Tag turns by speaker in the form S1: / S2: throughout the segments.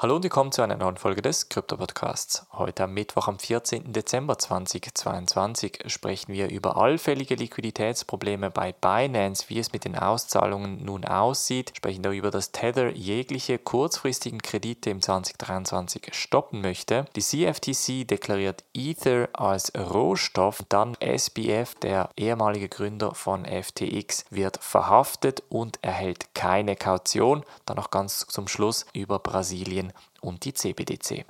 S1: Hallo und willkommen zu einer neuen Folge des Krypto-Podcasts. Heute am Mittwoch, am 14. Dezember 2022, sprechen wir über allfällige Liquiditätsprobleme bei Binance, wie es mit den Auszahlungen nun aussieht, sprechen darüber, dass Tether jegliche kurzfristigen Kredite im 2023 stoppen möchte. Die CFTC deklariert Ether als Rohstoff, dann SBF, der ehemalige Gründer von FTX, wird verhaftet und erhält keine Kaution. Dann noch ganz zum Schluss über Brasilien und die CBDC.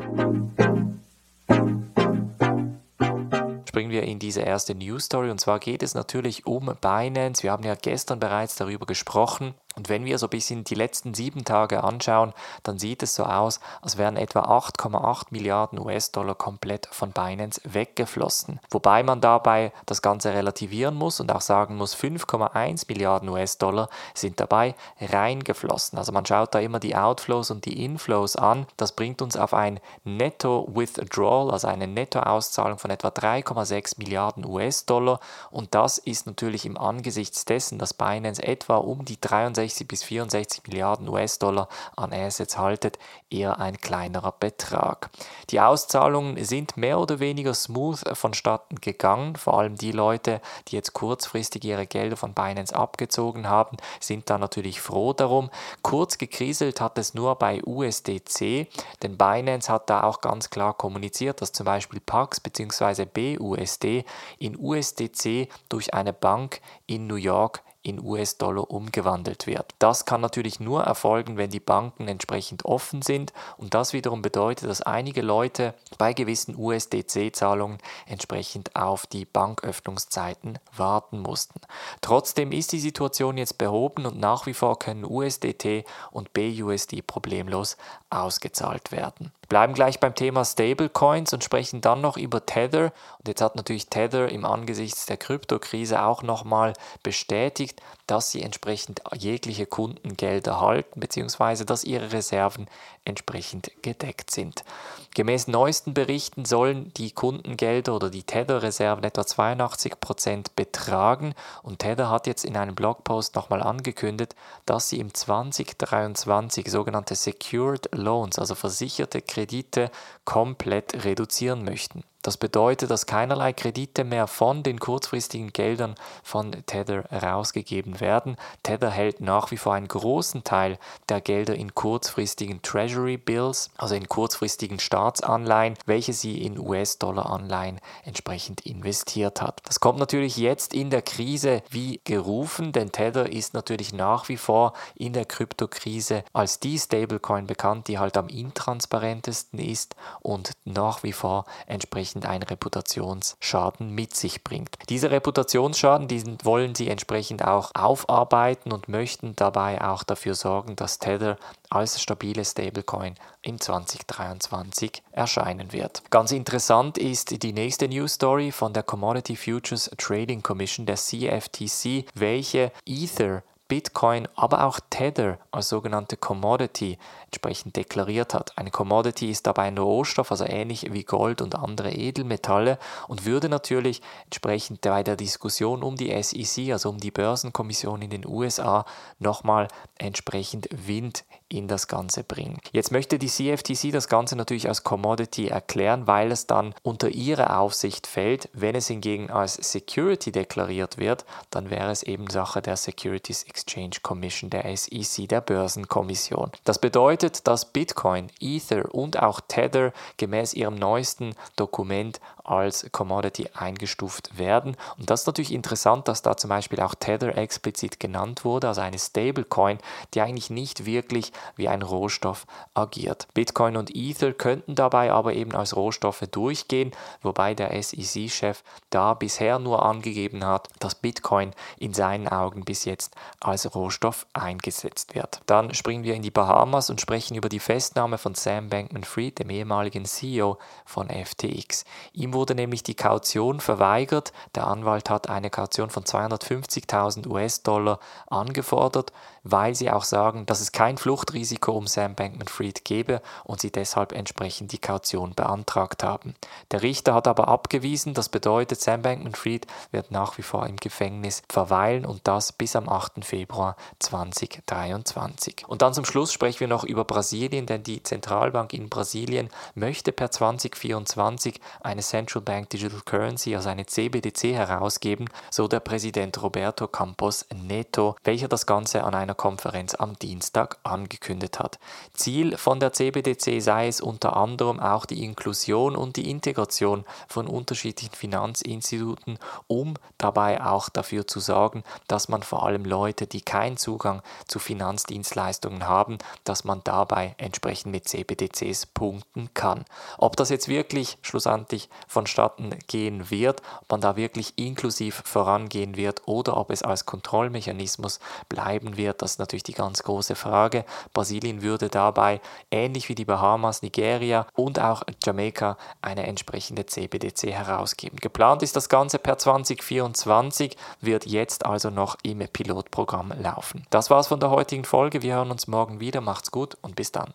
S1: Springen wir in diese erste News Story und zwar geht es natürlich um Binance. Wir haben ja gestern bereits darüber gesprochen und wenn wir so ein bisschen die letzten sieben Tage anschauen, dann sieht es so aus, als wären etwa 8,8 Milliarden US-Dollar komplett von Binance weggeflossen. Wobei man dabei das Ganze relativieren muss und auch sagen muss, 5,1 Milliarden US-Dollar sind dabei reingeflossen. Also man schaut da immer die Outflows und die Inflows an. Das bringt uns auf ein Netto-Withdrawal, also eine Nettoauszahlung von etwa 3,6 Milliarden US-Dollar. Und das ist natürlich im Angesichts dessen, dass Binance etwa um die 63 63 bis 64 Milliarden US-Dollar an Assets haltet, eher ein kleinerer Betrag. Die Auszahlungen sind mehr oder weniger smooth vonstatten gegangen. Vor allem die Leute, die jetzt kurzfristig ihre Gelder von Binance abgezogen haben, sind da natürlich froh darum. Kurz gekriselt hat es nur bei USDC, denn Binance hat da auch ganz klar kommuniziert, dass zum Beispiel PAX bzw. BUSD in USDC durch eine Bank in New York in US-Dollar umgewandelt wird. Das kann natürlich nur erfolgen, wenn die Banken entsprechend offen sind und das wiederum bedeutet, dass einige Leute bei gewissen USDC-Zahlungen entsprechend auf die Banköffnungszeiten warten mussten. Trotzdem ist die Situation jetzt behoben und nach wie vor können USDT und BUSD problemlos ausgezahlt werden bleiben gleich beim Thema Stablecoins und sprechen dann noch über Tether. Und jetzt hat natürlich Tether im Angesichts der Kryptokrise auch nochmal bestätigt, dass sie entsprechend jegliche Kundengelder halten, beziehungsweise dass ihre Reserven entsprechend gedeckt sind. Gemäß neuesten Berichten sollen die Kundengelder oder die Tether-Reserven etwa 82% betragen und Tether hat jetzt in einem Blogpost nochmal angekündigt, dass sie im 2023 sogenannte Secured Loans, also versicherte Kredite, komplett reduzieren möchten. Das bedeutet, dass keinerlei Kredite mehr von den kurzfristigen Geldern von Tether herausgegeben werden. Tether hält nach wie vor einen großen Teil der Gelder in kurzfristigen Treasury Bills, also in kurzfristigen Staatsanleihen, welche sie in US-Dollar-Anleihen entsprechend investiert hat. Das kommt natürlich jetzt in der Krise wie gerufen, denn Tether ist natürlich nach wie vor in der Kryptokrise als die Stablecoin bekannt, die halt am intransparentesten ist und nach wie vor entsprechend entsprechend einen Reputationsschaden mit sich bringt. Dieser Reputationsschaden, diesen wollen sie entsprechend auch aufarbeiten und möchten dabei auch dafür sorgen, dass Tether als stabile Stablecoin im 2023 erscheinen wird. Ganz interessant ist die nächste News Story von der Commodity Futures Trading Commission, der CFTC, welche Ether Bitcoin, aber auch Tether als sogenannte Commodity entsprechend deklariert hat. Eine Commodity ist dabei ein Rohstoff, also ähnlich wie Gold und andere Edelmetalle und würde natürlich entsprechend bei der Diskussion um die SEC, also um die Börsenkommission in den USA, nochmal entsprechend Wind in das Ganze bringen. Jetzt möchte die CFTC das Ganze natürlich als Commodity erklären, weil es dann unter ihre Aufsicht fällt. Wenn es hingegen als Security deklariert wird, dann wäre es eben Sache der Securities Exchange Commission, der SEC, der Börsenkommission. Das bedeutet, dass Bitcoin, Ether und auch Tether gemäß ihrem neuesten Dokument als Commodity eingestuft werden. Und das ist natürlich interessant, dass da zum Beispiel auch Tether explizit genannt wurde, also eine Stablecoin, die eigentlich nicht wirklich wie ein Rohstoff agiert. Bitcoin und Ether könnten dabei aber eben als Rohstoffe durchgehen, wobei der SEC-Chef da bisher nur angegeben hat, dass Bitcoin in seinen Augen bis jetzt als Rohstoff eingesetzt wird. Dann springen wir in die Bahamas und sprechen über die Festnahme von Sam Bankman-Fried, dem ehemaligen CEO von FTX. Ihm wurde nämlich die Kaution verweigert. Der Anwalt hat eine Kaution von 250.000 US-Dollar angefordert weil sie auch sagen, dass es kein Fluchtrisiko um Sam Bankman-Fried gebe und sie deshalb entsprechend die Kaution beantragt haben. Der Richter hat aber abgewiesen, das bedeutet, Sam Bankman-Fried wird nach wie vor im Gefängnis verweilen und das bis am 8. Februar 2023. Und dann zum Schluss sprechen wir noch über Brasilien, denn die Zentralbank in Brasilien möchte per 2024 eine Central Bank Digital Currency, also eine CBDC herausgeben, so der Präsident Roberto Campos Neto, welcher das Ganze an einer Konferenz am Dienstag angekündigt hat. Ziel von der CBDC sei es unter anderem auch die Inklusion und die Integration von unterschiedlichen Finanzinstituten, um dabei auch dafür zu sorgen, dass man vor allem Leute, die keinen Zugang zu Finanzdienstleistungen haben, dass man dabei entsprechend mit CBDCs punkten kann. Ob das jetzt wirklich schlussendlich vonstatten gehen wird, ob man da wirklich inklusiv vorangehen wird oder ob es als Kontrollmechanismus bleiben wird, das ist natürlich die ganz große Frage. Brasilien würde dabei ähnlich wie die Bahamas, Nigeria und auch Jamaika eine entsprechende CBDC herausgeben. Geplant ist das Ganze per 2024, wird jetzt also noch im Pilotprogramm laufen. Das war's von der heutigen Folge. Wir hören uns morgen wieder. Macht's gut und bis dann.